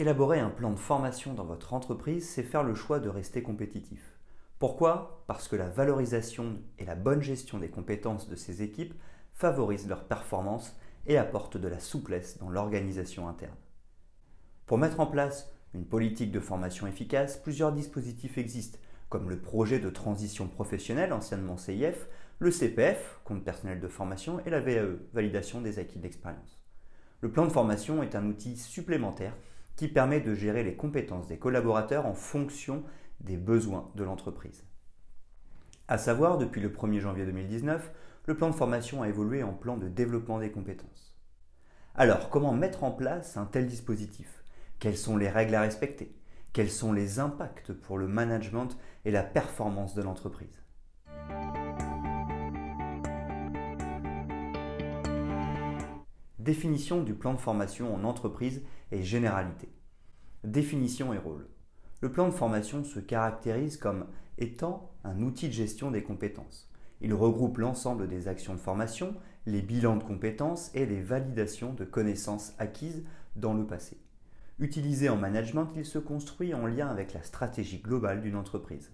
Élaborer un plan de formation dans votre entreprise, c'est faire le choix de rester compétitif. Pourquoi? Parce que la valorisation et la bonne gestion des compétences de ces équipes favorisent leur performance et apportent de la souplesse dans l'organisation interne. Pour mettre en place une politique de formation efficace, plusieurs dispositifs existent, comme le projet de transition professionnelle, anciennement CIF, le CPF, compte personnel de formation, et la VAE, validation des acquis d'expérience. Le plan de formation est un outil supplémentaire qui permet de gérer les compétences des collaborateurs en fonction des besoins de l'entreprise. À savoir, depuis le 1er janvier 2019, le plan de formation a évolué en plan de développement des compétences. Alors, comment mettre en place un tel dispositif? Quelles sont les règles à respecter? Quels sont les impacts pour le management et la performance de l'entreprise? Définition du plan de formation en entreprise et généralité. Définition et rôle. Le plan de formation se caractérise comme étant un outil de gestion des compétences. Il regroupe l'ensemble des actions de formation, les bilans de compétences et les validations de connaissances acquises dans le passé. Utilisé en management, il se construit en lien avec la stratégie globale d'une entreprise.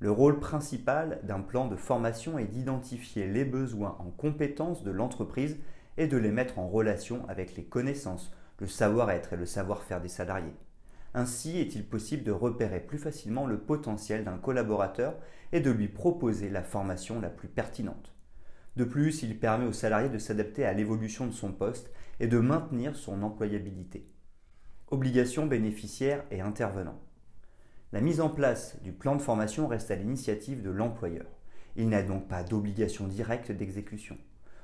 Le rôle principal d'un plan de formation est d'identifier les besoins en compétences de l'entreprise et de les mettre en relation avec les connaissances, le savoir-être et le savoir-faire des salariés. Ainsi est-il possible de repérer plus facilement le potentiel d'un collaborateur et de lui proposer la formation la plus pertinente? De plus, il permet au salarié de s'adapter à l'évolution de son poste et de maintenir son employabilité. Obligations bénéficiaires et intervenants. La mise en place du plan de formation reste à l'initiative de l'employeur. Il n'a donc pas d'obligation directe d'exécution.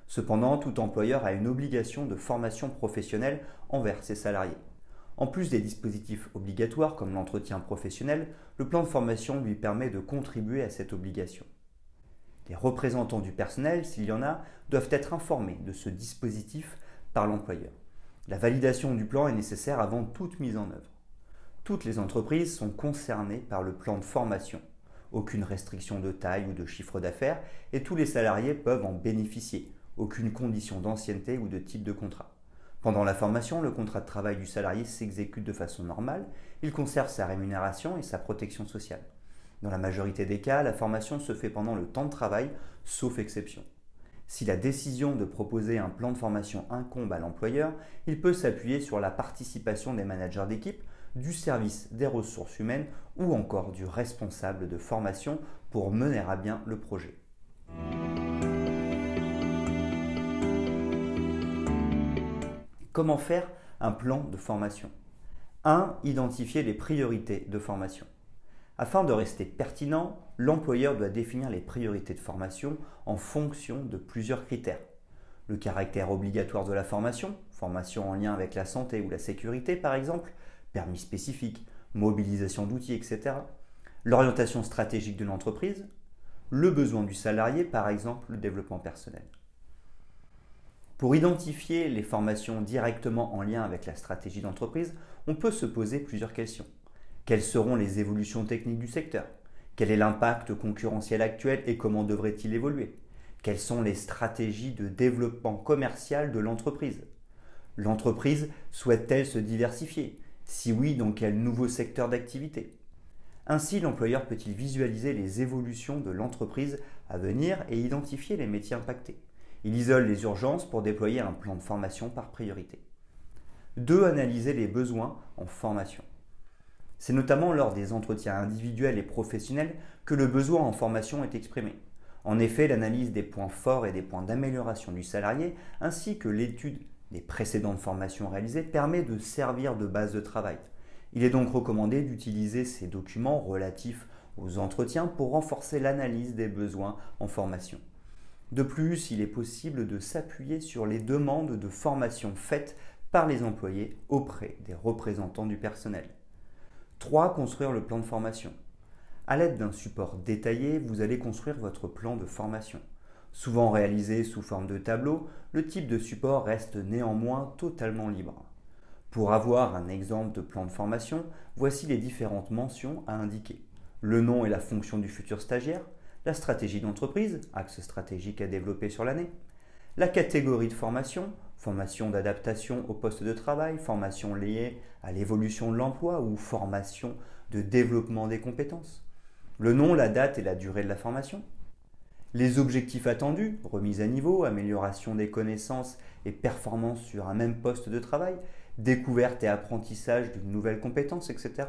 Cependant, tout employeur a une obligation de formation professionnelle envers ses salariés. En plus des dispositifs obligatoires comme l'entretien professionnel, le plan de formation lui permet de contribuer à cette obligation. Les représentants du personnel, s'il y en a, doivent être informés de ce dispositif par l'employeur. La validation du plan est nécessaire avant toute mise en œuvre. Toutes les entreprises sont concernées par le plan de formation. Aucune restriction de taille ou de chiffre d'affaires et tous les salariés peuvent en bénéficier aucune condition d'ancienneté ou de type de contrat. Pendant la formation, le contrat de travail du salarié s'exécute de façon normale, il conserve sa rémunération et sa protection sociale. Dans la majorité des cas, la formation se fait pendant le temps de travail, sauf exception. Si la décision de proposer un plan de formation incombe à l'employeur, il peut s'appuyer sur la participation des managers d'équipe, du service des ressources humaines ou encore du responsable de formation pour mener à bien le projet. Comment faire un plan de formation 1. Identifier les priorités de formation. Afin de rester pertinent, l'employeur doit définir les priorités de formation en fonction de plusieurs critères. Le caractère obligatoire de la formation, formation en lien avec la santé ou la sécurité par exemple, permis spécifique, mobilisation d'outils, etc. L'orientation stratégique de l'entreprise, le besoin du salarié, par exemple le développement personnel. Pour identifier les formations directement en lien avec la stratégie d'entreprise, on peut se poser plusieurs questions. Quelles seront les évolutions techniques du secteur? Quel est l'impact concurrentiel actuel et comment devrait-il évoluer? Quelles sont les stratégies de développement commercial de l'entreprise? L'entreprise souhaite-t-elle se diversifier? Si oui, dans quel nouveau secteur d'activité? Ainsi, l'employeur peut-il visualiser les évolutions de l'entreprise à venir et identifier les métiers impactés? Il isole les urgences pour déployer un plan de formation par priorité. 2. Analyser les besoins en formation. C'est notamment lors des entretiens individuels et professionnels que le besoin en formation est exprimé. En effet, l'analyse des points forts et des points d'amélioration du salarié, ainsi que l'étude des précédentes formations réalisées, permet de servir de base de travail. Il est donc recommandé d'utiliser ces documents relatifs aux entretiens pour renforcer l'analyse des besoins en formation. De plus, il est possible de s'appuyer sur les demandes de formation faites par les employés auprès des représentants du personnel. 3. Construire le plan de formation. À l'aide d'un support détaillé, vous allez construire votre plan de formation. Souvent réalisé sous forme de tableau, le type de support reste néanmoins totalement libre. Pour avoir un exemple de plan de formation, voici les différentes mentions à indiquer. Le nom et la fonction du futur stagiaire, la stratégie d'entreprise, axe stratégique à développer sur l'année, la catégorie de formation, formation d'adaptation au poste de travail, formation liée à l'évolution de l'emploi ou formation de développement des compétences, le nom, la date et la durée de la formation, les objectifs attendus, remise à niveau, amélioration des connaissances et performance sur un même poste de travail, découverte et apprentissage d'une nouvelle compétence, etc.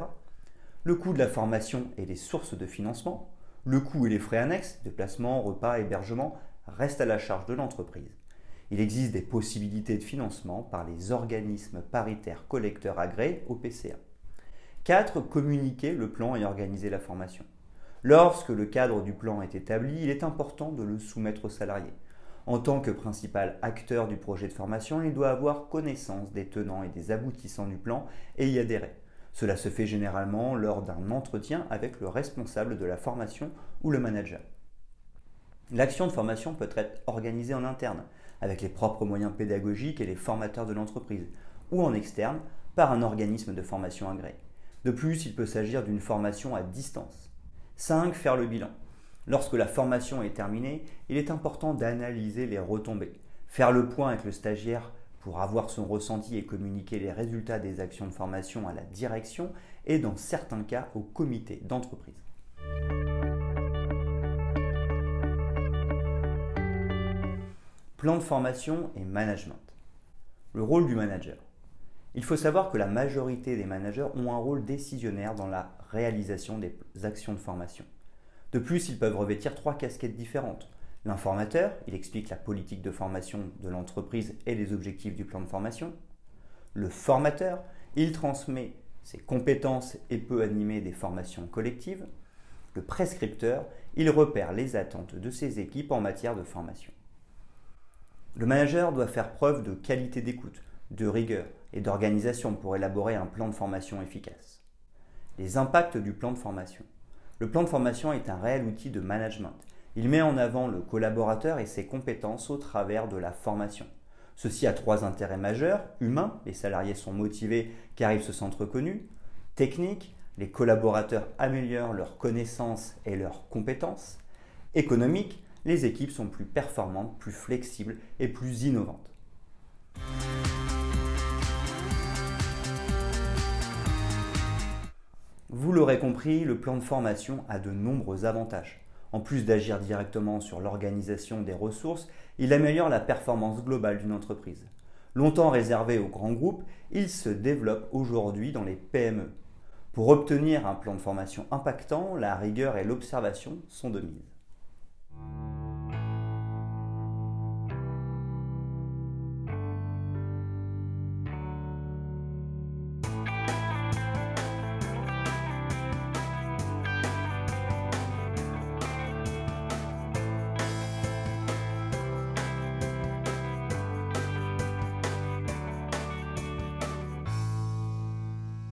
Le coût de la formation et les sources de financement, le coût et les frais annexes, déplacement, repas, hébergement, restent à la charge de l'entreprise. Il existe des possibilités de financement par les organismes paritaires collecteurs agréés au PCA. 4. Communiquer le plan et organiser la formation. Lorsque le cadre du plan est établi, il est important de le soumettre aux salariés. En tant que principal acteur du projet de formation, il doit avoir connaissance des tenants et des aboutissants du plan et y adhérer. Cela se fait généralement lors d'un entretien avec le responsable de la formation ou le manager. L'action de formation peut être organisée en interne, avec les propres moyens pédagogiques et les formateurs de l'entreprise, ou en externe, par un organisme de formation agréé. De plus, il peut s'agir d'une formation à distance. 5. Faire le bilan. Lorsque la formation est terminée, il est important d'analyser les retombées, faire le point avec le stagiaire pour avoir son ressenti et communiquer les résultats des actions de formation à la direction et dans certains cas au comité d'entreprise. Plan de formation et management. Le rôle du manager. Il faut savoir que la majorité des managers ont un rôle décisionnaire dans la réalisation des actions de formation. De plus, ils peuvent revêtir trois casquettes différentes. L'informateur, il explique la politique de formation de l'entreprise et les objectifs du plan de formation. Le formateur, il transmet ses compétences et peut animer des formations collectives. Le prescripteur, il repère les attentes de ses équipes en matière de formation. Le manager doit faire preuve de qualité d'écoute, de rigueur et d'organisation pour élaborer un plan de formation efficace. Les impacts du plan de formation. Le plan de formation est un réel outil de management. Il met en avant le collaborateur et ses compétences au travers de la formation. Ceci a trois intérêts majeurs. Humain, les salariés sont motivés car ils se sentent reconnus. Technique, les collaborateurs améliorent leurs connaissances et leurs compétences. Économique, les équipes sont plus performantes, plus flexibles et plus innovantes. Vous l'aurez compris, le plan de formation a de nombreux avantages. En plus d'agir directement sur l'organisation des ressources, il améliore la performance globale d'une entreprise. Longtemps réservé aux grands groupes, il se développe aujourd'hui dans les PME. Pour obtenir un plan de formation impactant, la rigueur et l'observation sont de mise.